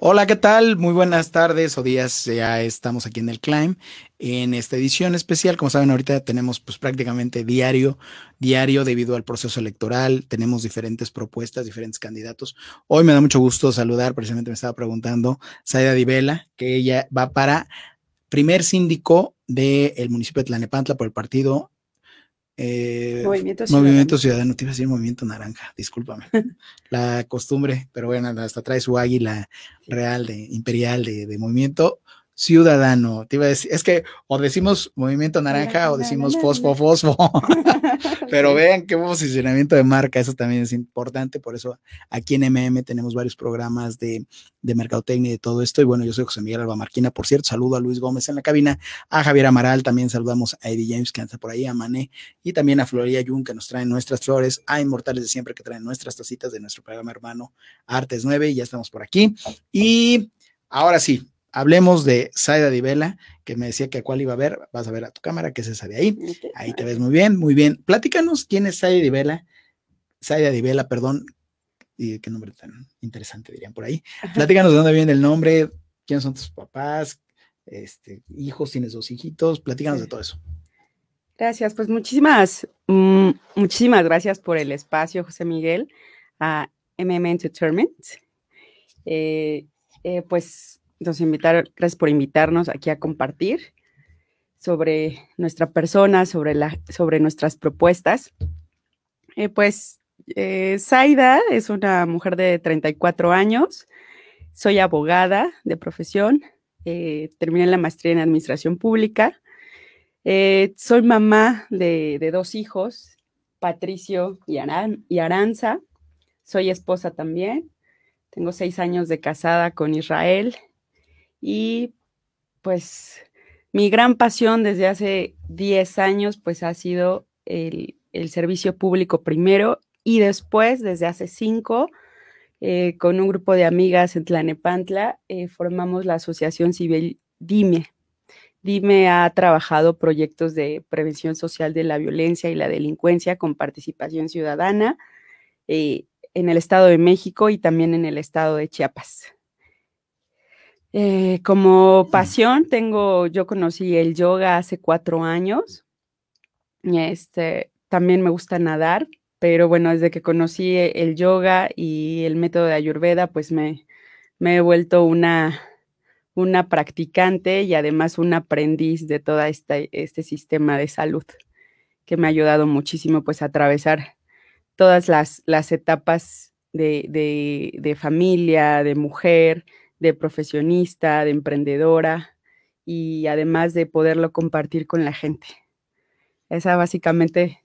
Hola, ¿qué tal? Muy buenas tardes o días. Ya estamos aquí en el Climb en esta edición especial. Como saben, ahorita tenemos pues prácticamente diario, diario debido al proceso electoral. Tenemos diferentes propuestas, diferentes candidatos. Hoy me da mucho gusto saludar, precisamente me estaba preguntando, Saida Divela, que ella va para primer síndico del municipio de Tlanepantla por el partido eh, movimiento, Ciudadano. movimiento Ciudadano, te iba a decir Movimiento Naranja, discúlpame. la costumbre, pero bueno, hasta trae su águila real, de, imperial de, de Movimiento ciudadano. Te iba a decir, es que o decimos movimiento naranja o decimos fosfo, fosfo. Pero vean qué posicionamiento de marca, eso también es importante. Por eso aquí en MM tenemos varios programas de, de mercadotecnia y de todo esto. Y bueno, yo soy José Miguel Alba Marquina, por cierto, saludo a Luis Gómez en la cabina, a Javier Amaral, también saludamos a Eddie James que anda por ahí, a Mané, y también a Floria Jun que nos traen nuestras flores, a Inmortales de Siempre que traen nuestras tacitas de nuestro programa hermano Artes 9, y ya estamos por aquí. Y ahora sí, hablemos de Saida Divela, que me decía que a cuál iba a ver, vas a ver a tu cámara, que es esa de ahí. Ahí te ves muy bien, muy bien. Platícanos quién es Saida Divela, Saida Divela, perdón, y qué nombre tan interesante dirían por ahí. Platícanos de dónde viene el nombre, quiénes son tus papás, este, hijos, tienes dos hijitos, platícanos de todo eso. Gracias, pues muchísimas, mm, muchísimas gracias por el espacio, José Miguel, a MM Entertainment. Eh, eh, pues entonces, invitar, gracias por invitarnos aquí a compartir sobre nuestra persona, sobre, la, sobre nuestras propuestas. Eh, pues, eh, Zaida es una mujer de 34 años, soy abogada de profesión, eh, terminé la maestría en Administración Pública, soy mamá de, dos hijos, Patricio y Aranza, soy esposa también, tengo seis años de casada con Israel, y pues mi gran pasión desde hace 10 años pues ha sido el, servicio público primero y después desde hace 5 eh, con un grupo de amigas en Tlanepantla eh, formamos la Asociación Civil DIME. DIME ha trabajado proyectos de prevención social de la violencia y la delincuencia con participación ciudadana eh, en el Estado de México y también en el Estado de Chiapas. Eh, como pasión tengo, yo conocí el yoga hace cuatro años. Este, también me gusta nadar, pero bueno, desde que conocí el yoga y el método de Ayurveda, pues me, me he vuelto una, una practicante y además un aprendiz de todo este, este sistema de salud que me ha ayudado muchísimo pues a atravesar todas las, las etapas de, de familia, de mujer, de profesionista, de emprendedora y además de poderlo compartir con la gente. Esa básicamente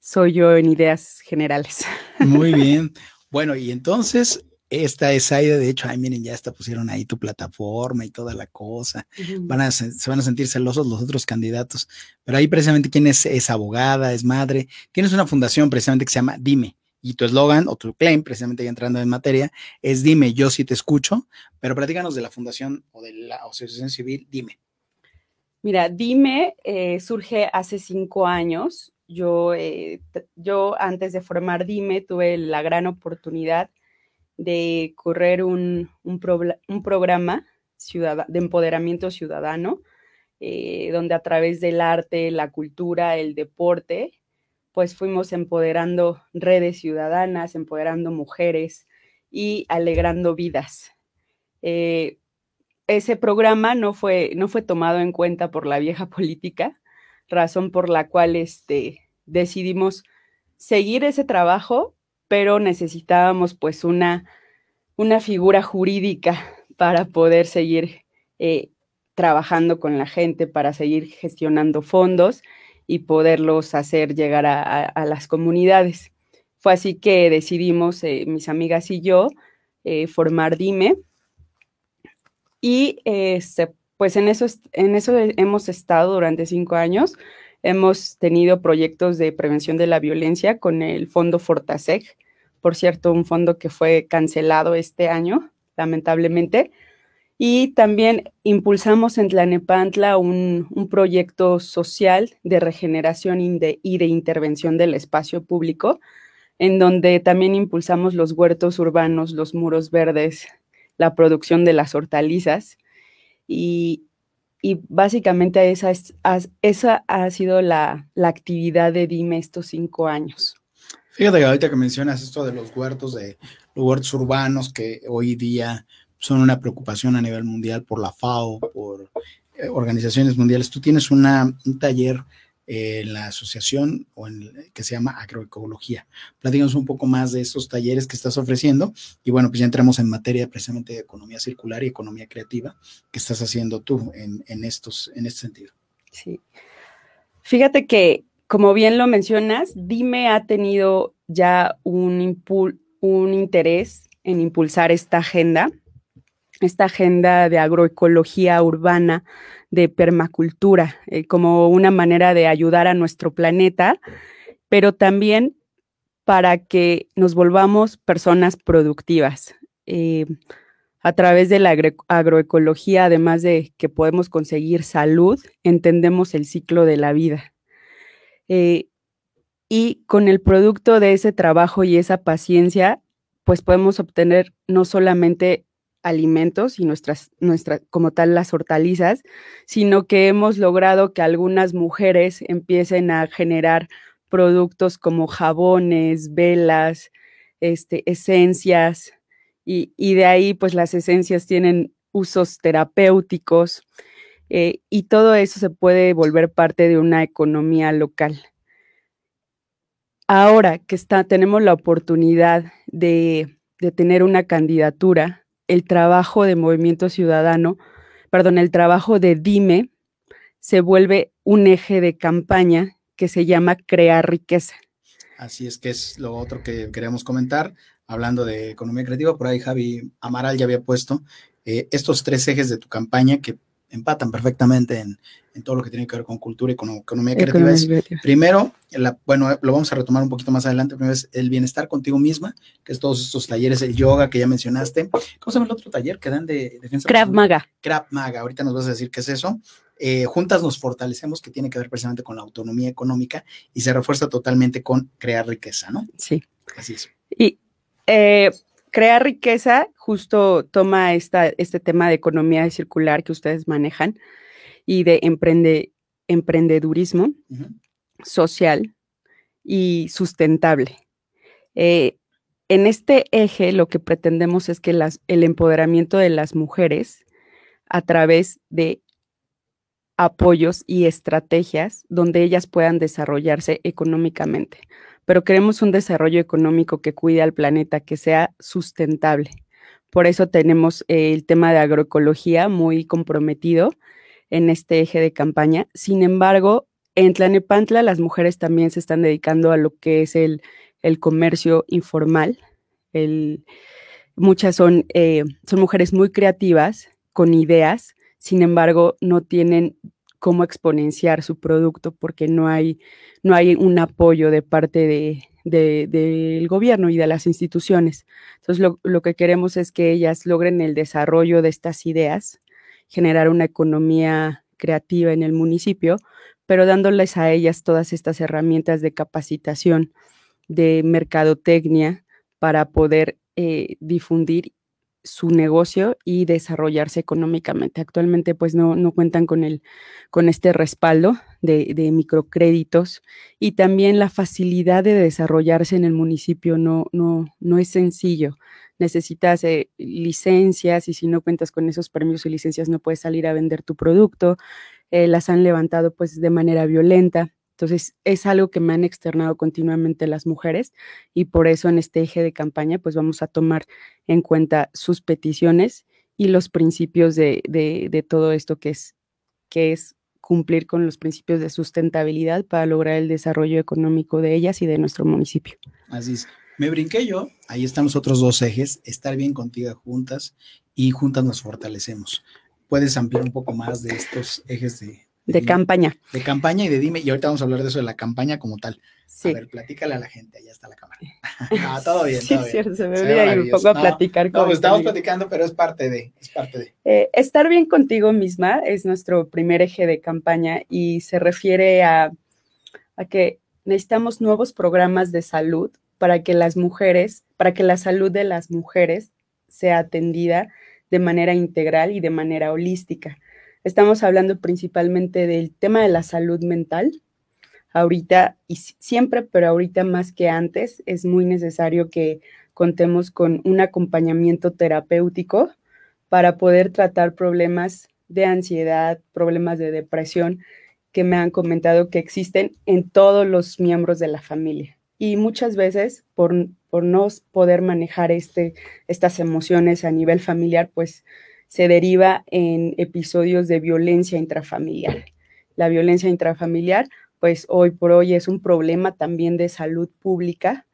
soy yo en ideas generales. Muy bien. Bueno, y entonces esta es Aida, de hecho, ay, miren, ya hasta pusieron ahí tu plataforma y toda la cosa. van a, se van a sentir celosos los otros candidatos, pero ahí precisamente quién es, es abogada, es madre, tienes una fundación precisamente que se llama Dime, y tu eslogan o tu claim, precisamente ya entrando en materia, es dime, yo sí te escucho, pero platícanos de la fundación o de la asociación civil, dime. Mira, dime eh, surge hace cinco años. Yo, eh, yo antes de formar Dime tuve la gran oportunidad de correr un, un, programa de empoderamiento ciudadano, eh, donde a través del arte, la cultura, el deporte, pues fuimos empoderando redes ciudadanas, empoderando mujeres y alegrando vidas. Eh, ese programa no fue, no fue tomado en cuenta por la vieja política, razón por la cual este, decidimos seguir ese trabajo, pero necesitábamos pues una, una figura jurídica para poder seguir eh, trabajando con la gente, para seguir gestionando fondos y poderlos hacer llegar a, las comunidades. Fue así que decidimos, eh, mis amigas y yo, eh, formar Dime. Y este, pues en eso, en eso hemos estado durante cinco años. Hemos tenido proyectos de prevención de la violencia con el Fondo Fortaseg, por cierto, un fondo que fue cancelado este año, lamentablemente, y también impulsamos en Tlanepantla un, un proyecto social de regeneración y de, y de intervención del espacio público, en donde también impulsamos los huertos urbanos, los muros verdes, la producción de las hortalizas. Y, básicamente esa, esa ha sido la, actividad de Dime estos cinco años. Fíjate que ahorita que mencionas esto de los huertos, de los huertos urbanos que hoy día son una preocupación a nivel mundial por la FAO, por eh, organizaciones mundiales. Tú tienes una, un taller en la asociación o en, que se llama agroecología. Platícanos un poco más de esos talleres que estás ofreciendo y bueno, pues ya entramos en materia precisamente de economía circular y economía creativa que estás haciendo tú en, en estos, en este sentido. Sí. Fíjate que, como bien lo mencionas, Dime ha tenido ya un, un interés en impulsar esta agenda, esta agenda de agroecología urbana de permacultura, eh, como una manera de ayudar a nuestro planeta, pero también para que nos volvamos personas productivas. Eh, a través de la agroecología, además de que podemos conseguir salud, entendemos el ciclo de la vida. Eh, y con el producto de ese trabajo y esa paciencia, pues podemos obtener no solamente alimentos y nuestras, nuestras, como tal, las hortalizas, sino que hemos logrado que algunas mujeres empiecen a generar productos como jabones, velas, este, esencias, y, de ahí pues las esencias tienen usos terapéuticos eh, y todo eso se puede volver parte de una economía local. Ahora que está, tenemos la oportunidad de, de tener una candidatura el trabajo de Movimiento Ciudadano, perdón, el trabajo de Dime se vuelve un eje de campaña que se llama Crear Riqueza. Así es que es lo otro que queríamos comentar, hablando de economía creativa, por ahí Javi Amaral ya había puesto eh, estos tres ejes de tu campaña que empatan perfectamente en, todo lo que tiene que ver con cultura y con economía creativa. primero, bueno, lo vamos a retomar un poquito más adelante. Primero es el bienestar contigo misma, que es todos estos talleres, el yoga que ya mencionaste. ¿Cómo se llama el otro taller que dan de defensa? Krav Maga. Krav Maga, ahorita nos vas a decir qué es eso. Eh, juntas nos fortalecemos, que tiene que ver precisamente con la autonomía económica y se refuerza totalmente con crear riqueza, ¿no? Sí. Así es. Y eh, Crear riqueza justo toma esta, este tema de economía circular que ustedes manejan y de emprende, emprendedurismo social y sustentable. Eh, en este eje lo que pretendemos es que las, el empoderamiento de las mujeres a través de apoyos y estrategias donde ellas puedan desarrollarse económicamente pero queremos un desarrollo económico que cuide al planeta, que sea sustentable. Por eso tenemos eh, el tema de agroecología muy comprometido en este eje de campaña. Sin embargo, en Tlanepantla las mujeres también se están dedicando a lo que es el, comercio informal. muchas son, eh, son mujeres muy creativas, con ideas, sin embargo, no tienen cómo exponenciar su producto porque no hay, no hay un apoyo de parte de, del gobierno y de las instituciones. Entonces, lo, lo, que queremos es que ellas logren el desarrollo de estas ideas, generar una economía creativa en el municipio, pero dándoles a ellas todas estas herramientas de capacitación, de mercadotecnia, para poder eh, difundir su negocio y desarrollarse económicamente. Actualmente pues no, no cuentan con, el, con este respaldo de, de, microcréditos y también la facilidad de desarrollarse en el municipio no, no, no es sencillo. Necesitas eh, licencias y si no cuentas con esos permisos y licencias no puedes salir a vender tu producto. Eh, las han levantado pues de manera violenta. Entonces, es algo que me han externado continuamente las mujeres y por eso en este eje de campaña, pues vamos a tomar en cuenta sus peticiones y los principios de, de, todo esto que es, que es cumplir con los principios de sustentabilidad para lograr el desarrollo económico de ellas y de nuestro municipio. Así es. Me brinqué yo, ahí están los otros dos ejes, estar bien contigo juntas y juntas nos fortalecemos. ¿Puedes ampliar un poco más de estos ejes de, de campaña. De campaña y de dime, y ahorita vamos a hablar de eso de la campaña como tal. Sí. A ver, platícale a la gente, allá está la cámara. ah, todo bien, todo sí, Cierto, se me olvida un poco a platicar. No, pues estamos platicando, pero es parte de, es parte de. Eh, estar bien contigo misma es nuestro primer eje de campaña y se refiere a, a que necesitamos nuevos programas de salud para que las mujeres, para que la salud de las mujeres sea atendida de manera integral y de manera holística. Estamos hablando principalmente del tema de la salud mental. Ahorita y siempre, pero ahorita más que antes, es muy necesario que contemos con un acompañamiento terapéutico para poder tratar problemas de ansiedad, problemas de depresión que me han comentado que existen en todos los miembros de la familia. Y muchas veces, por, por no poder manejar este, estas emociones a nivel familiar, pues se deriva en episodios de violencia intrafamiliar. La violencia intrafamiliar, pues hoy por hoy es un problema también de salud pública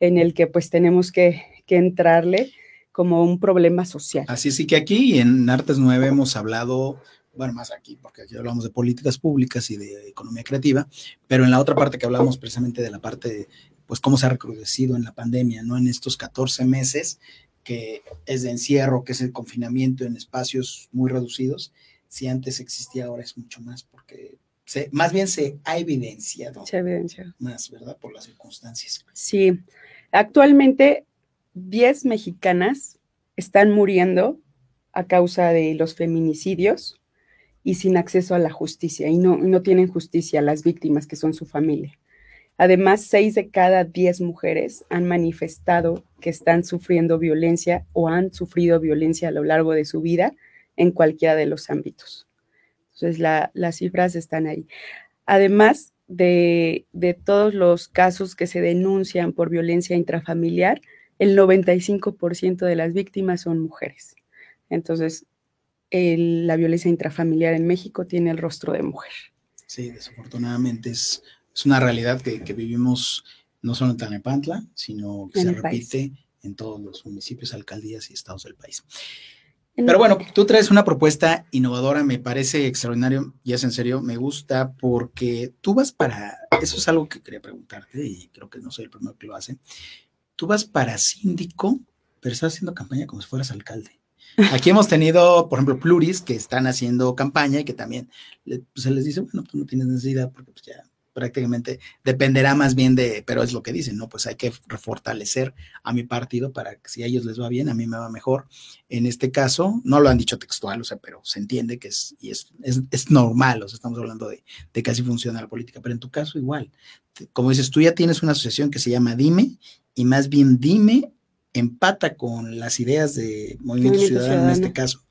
en el que pues tenemos que, que entrarle como un problema social. Así es, que aquí en Artes 9 hemos hablado, bueno, más aquí, porque aquí hablamos de políticas públicas y de economía creativa, pero en la otra parte que hablamos precisamente de la parte de, pues, cómo se ha recrudecido en la pandemia, ¿no? En estos 14 meses que es de encierro, que es el confinamiento en espacios muy reducidos, si antes existía, ahora es mucho más, porque se, más bien se ha evidenciado. Se ha evidenciado. Más, ¿verdad? Por las circunstancias. Sí. Actualmente 10 mexicanas están muriendo a causa de los feminicidios y sin acceso a la justicia, y no, no tienen justicia las víctimas que son su familia. Además, 6 de cada 10 mujeres han manifestado que están sufriendo violencia o han sufrido violencia a lo largo de su vida en cualquiera de los ámbitos. Entonces, las cifras están ahí. Además de, de todos los casos que se denuncian por violencia intrafamiliar, el 95% de las víctimas son mujeres. Entonces, la violencia intrafamiliar en México tiene el rostro de mujer. Sí, desafortunadamente es, es una realidad que, vivimos no solo en Tlanepantla, sino que se repite en todos los municipios, alcaldías y estados del país. Pero bueno, tú traes una propuesta innovadora, me parece extraordinario, y es en serio, me gusta porque tú vas para, eso es algo que quería preguntarte y creo que no soy el primero que lo hace, tú vas para síndico, pero estás haciendo campaña como si fueras alcalde. Aquí hemos tenido, por ejemplo, pluris que están haciendo campaña y que también pues, se les dice, bueno, tú no tienes necesidad porque pues ya prácticamente dependerá más bien de, pero es lo que dicen, ¿no? Pues hay que refortalecer a mi partido para que si a ellos les va bien, a mí me va mejor. En este caso, no lo han dicho textual, o sea, pero se entiende que es, y es, es, normal, o sea, estamos hablando de, de que así funciona la política, pero en tu caso igual. Como dices, tú ya tienes una asociación que se llama Dime y más bien Dime empata con las ideas de Movimiento, Ciudadano, en este caso.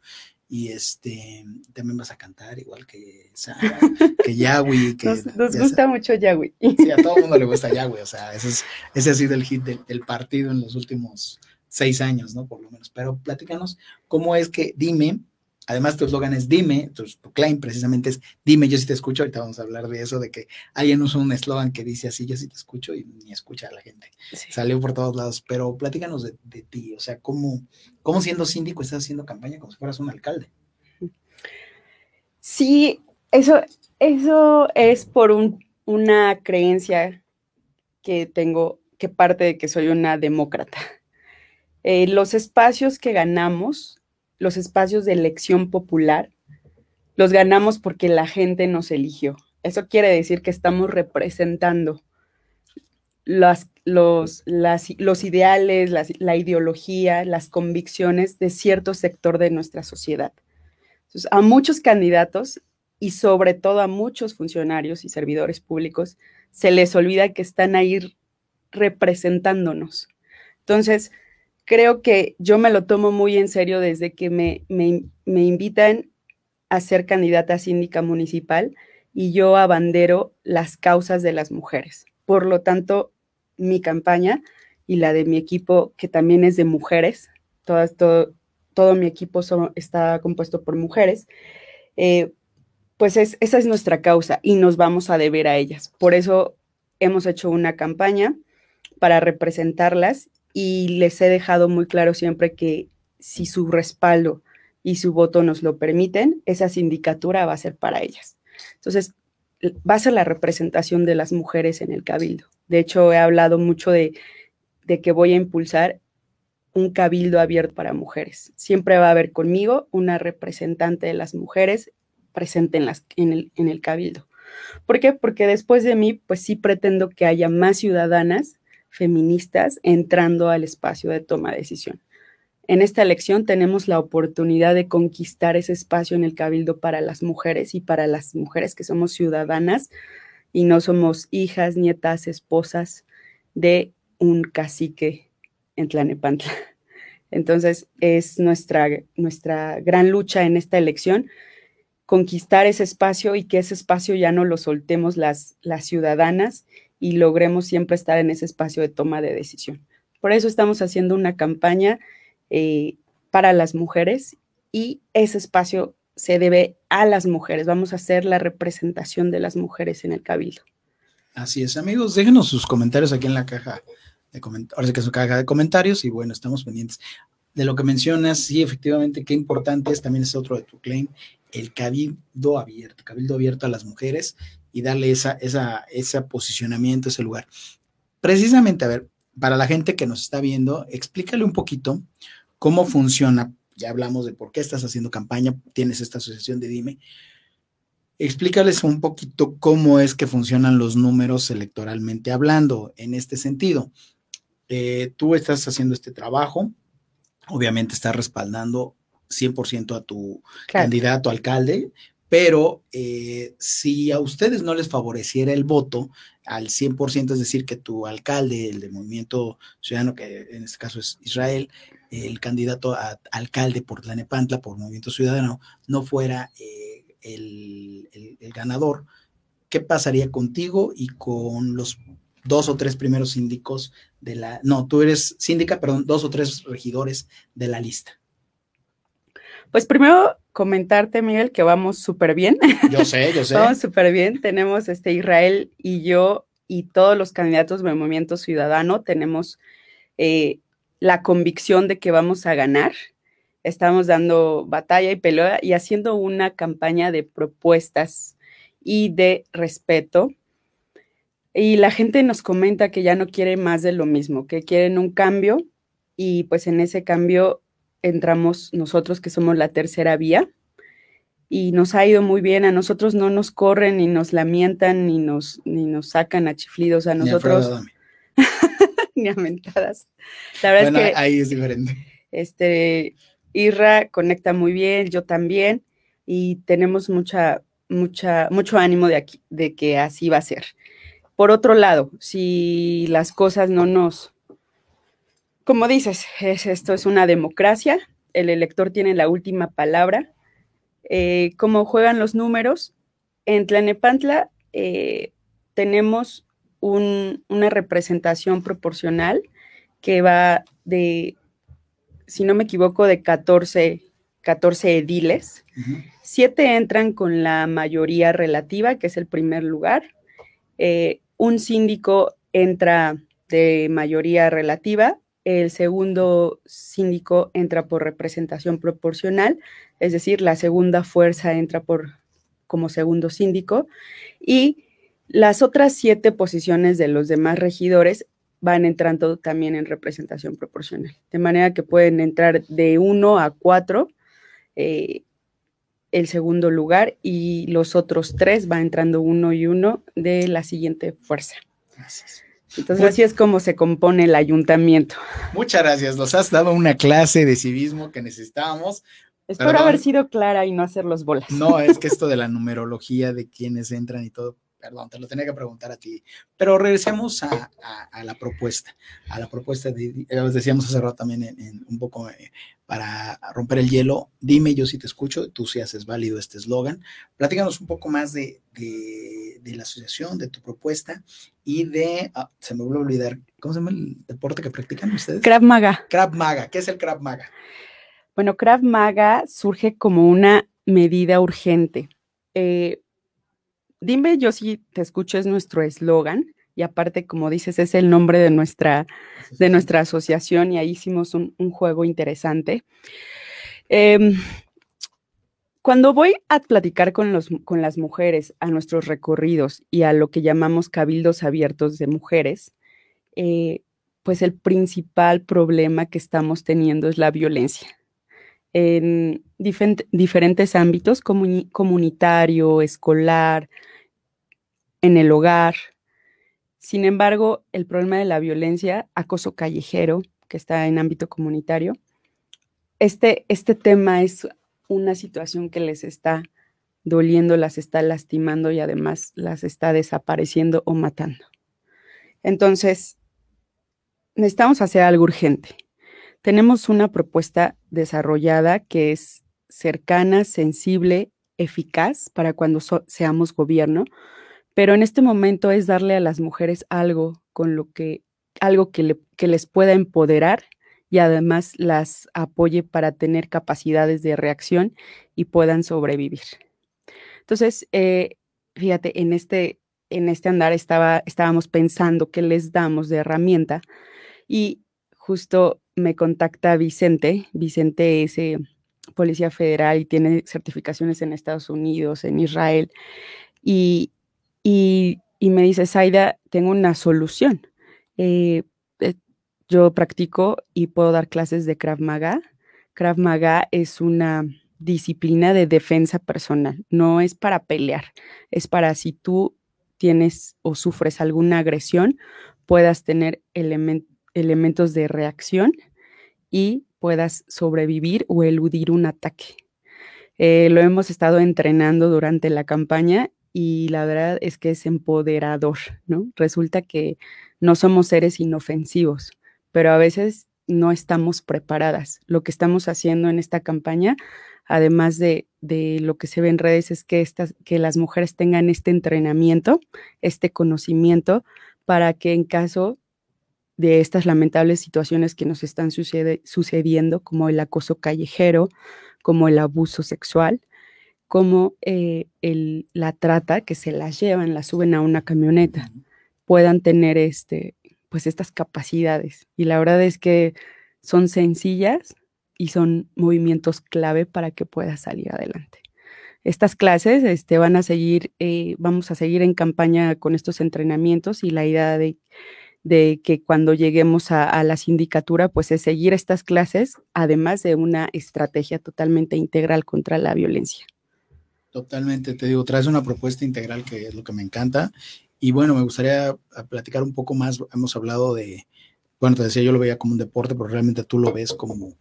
Y este también vas a cantar igual que Sara, que Yahweh. Que, nos, gusta mucho Yahweh. Sí, a todo el mundo le gusta Yahweh, o sea, ese, es, ese ha sido el hit del, partido en los últimos seis años, ¿no? Por lo menos. Pero platícanos cómo es que Dime Además, tu eslogan es dime, tu, claim precisamente es dime, yo sí te escucho. Ahorita vamos a hablar de eso, de que alguien usa un eslogan que dice así, yo sí te escucho y ni escucha a la gente. Salió por todos lados, pero platícanos de, ti, o sea, ¿cómo, ¿cómo siendo síndico estás haciendo campaña como si fueras un alcalde? Sí, eso, eso es por una creencia que tengo, que parte de que soy una demócrata. Eh, los espacios que ganamos los espacios de elección popular los ganamos porque la gente nos eligió. Eso quiere decir que estamos representando las, los, los ideales, la ideología, las convicciones de cierto sector de nuestra sociedad. Entonces, a muchos candidatos y sobre todo a muchos funcionarios y servidores públicos se les olvida que están ahí representándonos. Entonces, creo que yo me lo tomo muy en serio desde que me, me, invitan a ser candidata síndica municipal y yo abandero las causas de las mujeres. Por lo tanto, mi campaña y la de mi equipo, que también es de mujeres, todo, todo mi equipo está compuesto por mujeres, eh, pues esa es nuestra causa y nos vamos a deber a ellas. Por eso hemos hecho una campaña para representarlas y les he dejado muy claro siempre que si su respaldo y su voto nos lo permiten, esa sindicatura va a ser para ellas. Entonces, va a ser la representación de las mujeres en el cabildo. De hecho, he hablado mucho de, que voy a impulsar un cabildo abierto para mujeres. Siempre va a haber conmigo una representante de las mujeres presente en, las, en, el, en el cabildo. ¿Por qué? Porque después de mí, pues sí pretendo que haya más ciudadanas feministas entrando al espacio de toma de decisión. en esta elección tenemos la oportunidad de conquistar ese espacio en el cabildo para las mujeres y para las mujeres que somos ciudadanas y no somos hijas, nietas, esposas de un cacique en Tlanepantla. Entonces es nuestra, nuestra gran lucha en esta elección, conquistar ese espacio y que ese espacio ya no lo soltemos las, las ciudadanas y logremos siempre estar en ese espacio de toma de decisión. Por eso estamos haciendo una campaña eh, para las mujeres y ese espacio se debe a las mujeres. Vamos a hacer la representación de las mujeres en el cabildo. Así es, amigos, déjenos sus comentarios aquí en la caja de comentarios, ahora que es su caja de comentarios y bueno, estamos pendientes de lo que mencionas, sí, efectivamente, qué importante es, también es otro de tu claim, el cabildo abierto, cabildo abierto a las mujeres y darle esa, esa, ese posicionamiento, ese lugar. Precisamente, a ver, para la gente que nos está viendo, explícale un poquito cómo funciona. Ya hablamos de por qué estás haciendo campaña, tienes esta asociación de Dime. Explícales un poquito cómo es que funcionan los números electoralmente hablando en este sentido. Eh, tú estás haciendo este trabajo, obviamente estás respaldando 100% a tu candidato alcalde, pero eh, si a ustedes no les favoreciera el voto al 100%, es decir, que tu alcalde, el del movimiento ciudadano, que en este caso es Israel, el candidato a alcalde por Tlanepantla, por movimiento ciudadano, no fuera eh, el, el, ganador, ¿qué pasaría contigo y con los dos o tres primeros síndicos de la, no, tú eres síndica, perdón, dos o tres regidores de la lista? Pues primero comentarte, Miguel, que vamos súper bien. Yo sé, yo sé. vamos súper bien. Tenemos este Israel y yo y todos los candidatos del Movimiento Ciudadano tenemos eh, la convicción de que vamos a ganar. Estamos dando batalla y pelea y haciendo una campaña de propuestas y de respeto. Y la gente nos comenta que ya no quiere más de lo mismo, que quieren un cambio y pues en ese cambio entramos nosotros que somos la tercera vía y nos ha ido muy bien. A nosotros no nos corren ni nos lamentan ni nos, ni nos sacan a chiflidos a nosotros. Ni a, mentadas. La verdad es que ahí es diferente. Este, Irra conecta muy bien, yo también, y tenemos mucha, mucha, mucho ánimo de, aquí, de que así va a ser. Por otro lado, si las cosas no nos, como dices, esto es una democracia, el elector tiene la última palabra. Eh, como juegan los números, en Tlanepantla eh, tenemos una representación proporcional que va de, si no me equivoco, de 14, 14 ediles. Siete entran con la mayoría relativa, que es el primer lugar. Eh, un síndico entra de mayoría relativa el segundo síndico entra por representación proporcional, es decir, la segunda fuerza entra por como segundo síndico y las otras siete posiciones de los demás regidores van entrando también en representación proporcional, de manera que pueden entrar de uno a cuatro eh, el segundo lugar y los otros tres van entrando uno y uno de la siguiente fuerza. Gracias. Entonces así es como se compone el ayuntamiento. Muchas gracias, nos has dado una clase de civismo que necesitábamos. Espero haber sido clara y no hacer los bolas. No, es que esto de la numerología de quienes entran y todo, perdón, te lo tenía que preguntar a ti. Pero regresemos a, la propuesta, a la propuesta de, les decíamos hace rato también en, un poco eh, para romper el hielo, dime yo si te escucho, tú si haces válido este eslogan. Platícanos un poco más de, la asociación, de tu propuesta y de, ah, se me vuelve a olvidar, ¿cómo se llama el deporte que practican ustedes? Krav Maga. Krav Maga, ¿qué es el Krav Maga? Bueno, Krav Maga surge como una medida urgente. Eh, dime yo si te escucho, es nuestro eslogan y aparte, como dices, es el nombre de nuestra, de nuestra asociación y ahí hicimos un, juego interesante. Em, cuando voy a platicar con, los, con las mujeres a nuestros recorridos y a lo que llamamos cabildos abiertos de mujeres, eh, pues el principal problema que estamos teniendo es la violencia en diferentes ámbitos, comunitario, escolar, en el hogar, sin embargo, el problema de la violencia, acoso callejero, que está en ámbito comunitario, este, este tema es una situación que les está doliendo, las está lastimando y además las está desapareciendo o matando. Entonces, necesitamos hacer algo urgente. Tenemos una propuesta desarrollada que es cercana, sensible, eficaz para cuando seamos gobierno, pero en este momento es darle a las mujeres algo con lo que algo que, les pueda empoderar y además las apoye para tener capacidades de reacción y puedan sobrevivir. Entonces, eh, fíjate, en este, en este andar estaba, estábamos pensando qué les damos de herramienta y justo me contacta Vicente. Vicente es eh, policía federal y tiene certificaciones en Estados Unidos, en Israel. Y, y, me dice, Zaida, tengo una solución. Eh, eh, yo practico y puedo dar clases de Krav Maga. Krav Maga es una disciplina de defensa personal, no es para pelear, es para si tú tienes o sufres alguna agresión, puedas tener elementos de reacción y puedas sobrevivir o eludir un ataque. Eh, lo hemos estado entrenando durante la campaña y la verdad es que es empoderador, ¿no? Resulta que no somos seres inofensivos, pero a veces no estamos preparadas. Lo que estamos haciendo en esta campaña, además de, de lo que se ve en redes, es que, estas, que las mujeres tengan este entrenamiento, este conocimiento, para que en caso de estas lamentables situaciones que nos están sucediendo, como el acoso callejero, como el abuso sexual, como eh, el, la trata, que se las llevan, las suben a una camioneta, puedan tener este, pues estas capacidades. Y la verdad es que son sencillas y son movimientos clave para que puedas salir adelante. Estas clases este, van a seguir, eh, vamos a seguir en campaña con estos entrenamientos y la idea de de que cuando lleguemos a, la sindicatura, pues es seguir estas clases, además de una estrategia totalmente integral contra la violencia. Totalmente, te digo, traes una propuesta integral que es lo que me encanta. Y bueno, me gustaría ah, platicar un poco más. Hemos hablado de, bueno, te decía, yo lo veía como un deporte, pero realmente tú lo ves como,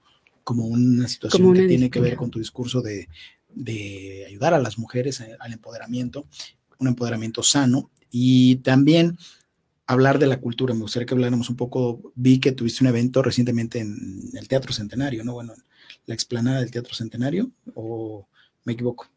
como una situación que tiene que ver con tu discurso de, de ayudar a las mujeres eh, al empoderamiento, un empoderamiento sano. Y también hablar de la cultura. Me gustaría que habláramos un poco. Vi que tuviste un evento recientemente en el Teatro Centenario, ¿no? Bueno, la explanada del Teatro Centenario, o me equivoco.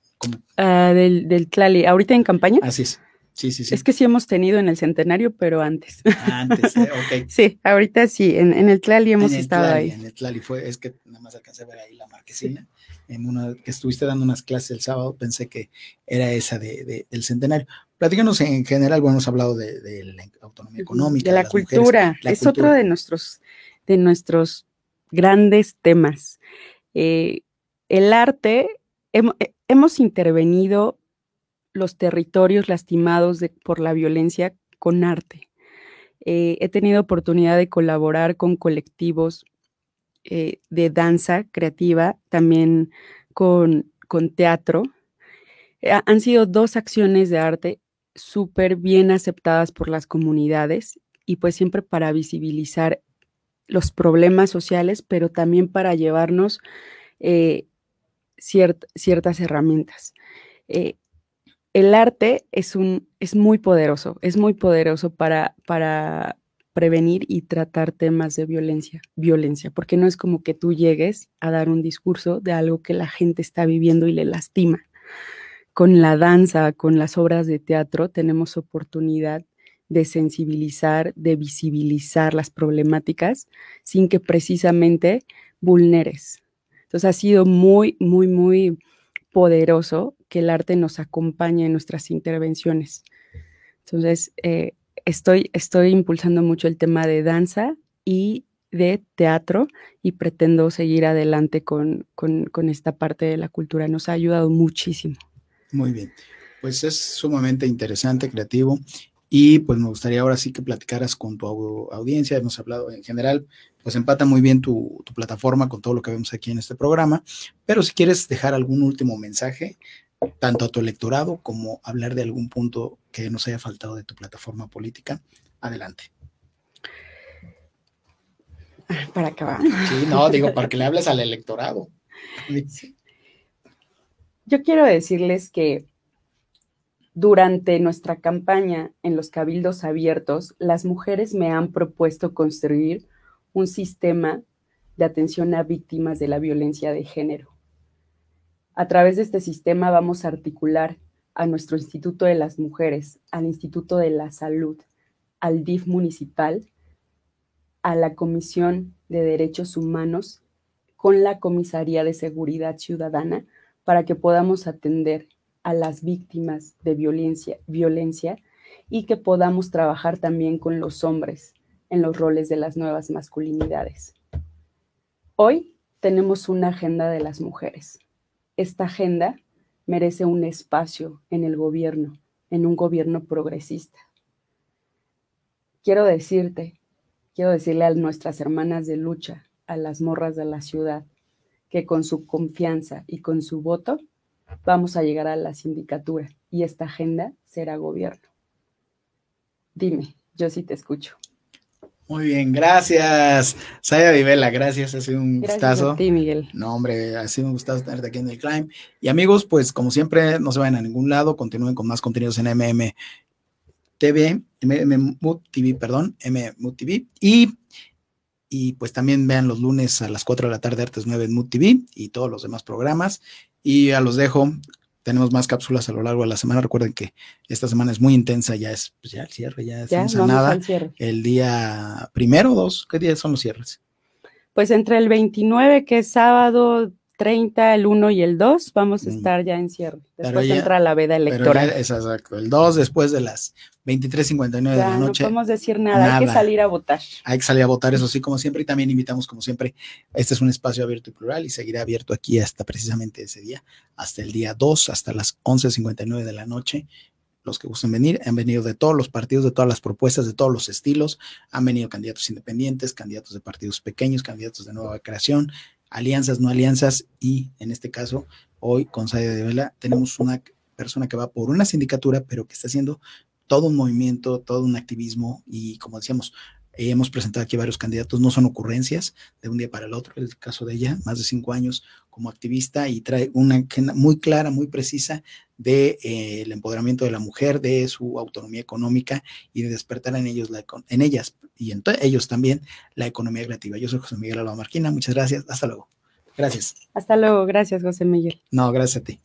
Uh, del, del Tlali, ahorita en campaña. Así es. Sí, sí, sí. Es que sí hemos tenido en el centenario, pero antes. Antes, eh, ok. sí, ahorita sí, en, en el Tlali hemos estado ahí. En el Tlali fue, es que nada más alcancé a ver ahí la marquesina. En una que estuviste dando unas clases el sábado, pensé que era esa de, del centenario. Platícanos en general, bueno, hemos hablado de, la autonomía económica. De la cultura, es otro de nuestros, de nuestros grandes temas. Eh, el arte, eh, hemos intervenido los territorios lastimados por la violencia con arte. Eh, he tenido oportunidad de colaborar con colectivos de danza creativa, también con, con teatro. han sido dos acciones de arte súper bien aceptadas por las comunidades y pues siempre para visibilizar los problemas sociales, pero también para llevarnos eh, ciertas herramientas. Eh, el arte es, muy poderoso, es muy poderoso para, para prevenir y tratar temas de violencia, violencia, porque no es como que tú llegues a dar un discurso de algo que la gente está viviendo y le lastima con la danza, con las obras de teatro, tenemos oportunidad de sensibilizar, de visibilizar las problemáticas sin que precisamente vulneres. Entonces ha sido muy, muy, muy poderoso que el arte nos acompañe en nuestras intervenciones. Entonces, eh, estoy, estoy impulsando mucho el tema de danza y de teatro y pretendo seguir adelante con, con esta parte de la cultura. Nos ha ayudado muchísimo. Muy bien. Pues es sumamente interesante, creativo. Y pues me gustaría ahora sí que platicaras con tu audiencia. Hemos hablado en general, pues empata muy bien tu, plataforma con todo lo que vemos aquí en este programa. Pero si quieres dejar algún último mensaje, tanto a tu electorado como hablar de algún punto que nos haya faltado de tu plataforma política, adelante. Para acabar. Sí, no, digo, para que le hables al electorado. Yo quiero decirles que durante nuestra campaña en los cabildos abiertos, las mujeres me han propuesto construir un sistema de atención a víctimas de la violencia de género. A través de este sistema vamos a articular a nuestro Instituto de las Mujeres, al Instituto de la Salud, al DIF municipal, a la Comisión de Derechos Humanos con la Comisaría de Seguridad Ciudadana para que podamos atender a las víctimas de violencia, violencia y que podamos trabajar también con los hombres en los roles de las nuevas masculinidades. Hoy tenemos una agenda de las mujeres. Esta agenda merece un espacio en el gobierno, en un gobierno progresista. Quiero decirte, quiero decirle a nuestras hermanas de lucha, a las morras de la ciudad, que con su confianza y con su voto vamos a llegar a la sindicatura y esta agenda será gobierno. Dime, yo sí te escucho. Muy bien, gracias. Saya Vivela, gracias, ha sido un Gracias gustazo. a ti, Miguel. No, hombre, ha sido un gustazo tenerte aquí en el Climb. Y amigos, pues como siempre, no se vayan a ningún lado, continúen con más contenidos en MM TV, MM TV, perdón, MM TV. Y, y pues también vean los lunes a las 4 de la tarde, Artes 9 en Mood TV y todos los demás programas. Y ya los dejo. Tenemos más cápsulas a lo largo de la semana. Recuerden que esta semana es muy intensa, ya es pues ya el cierre, ya Ya, estamos a vamos nada. El día primero o dos, ¿qué días son los cierres? Pues entre el 29, que es sábado, 30, el 1 y el 2, vamos a estar ya en cierre. Después ya- entra la veda electoral. es exacto. El 2 después de las 23.59 de la no noche. podemos decir nada, hay que salir a votar. Hay que salir a votar, eso sí, como siempre, y también invitamos, como siempre, este es un espacio abierto y plural y seguirá abierto aquí hasta precisamente ese día, hasta el día 2, hasta las 11.59 de la noche. Los que gusten venir, han venido de todos los partidos, de todas las propuestas, de todos los estilos, han venido candidatos independientes, candidatos de partidos pequeños, candidatos de nueva creación, alianzas, no alianzas, y en este caso, hoy con Sadia de Vela, tenemos una persona que va por una sindicatura, pero que está haciendo todo un movimiento, todo un activismo, y como decíamos, eh, hemos presentado aquí varios candidatos, no son ocurrencias de un día para el otro, el caso de ella, más de cinco años como activista y trae una agenda muy clara, muy precisa de eh, el empoderamiento de la mujer, de su autonomía económica y de despertar en ellos la, en ellas y en ellos también la economía creativa. Yo soy José Miguel Alba Marquina, muchas gracias, hasta luego. Gracias. Hasta luego, gracias, José Miguel. No, gracias a ti.